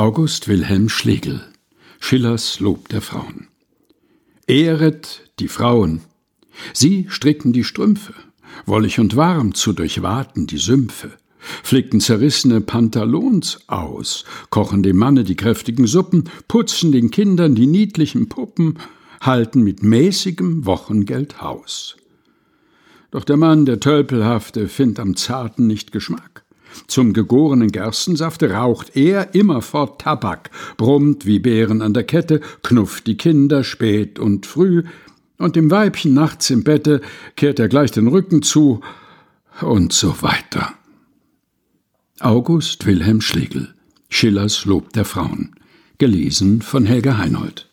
August Wilhelm Schlegel Schillers Lob der Frauen Ehret die Frauen. Sie strickten die Strümpfe, wollig und warm zu durchwaten die Sümpfe, flickten zerrissene Pantalons aus, kochen dem Manne die kräftigen Suppen, putzen den Kindern die niedlichen Puppen, halten mit mäßigem Wochengeld Haus. Doch der Mann, der Tölpelhafte, findt am Zarten nicht Geschmack. Zum gegorenen Gerstensafte raucht er immerfort Tabak, brummt wie Bären an der Kette, knufft die Kinder spät und früh, und dem Weibchen nachts im Bette kehrt er gleich den Rücken zu, und so weiter. August Wilhelm Schlegel Schillers Lob der Frauen. Gelesen von Helga Heinold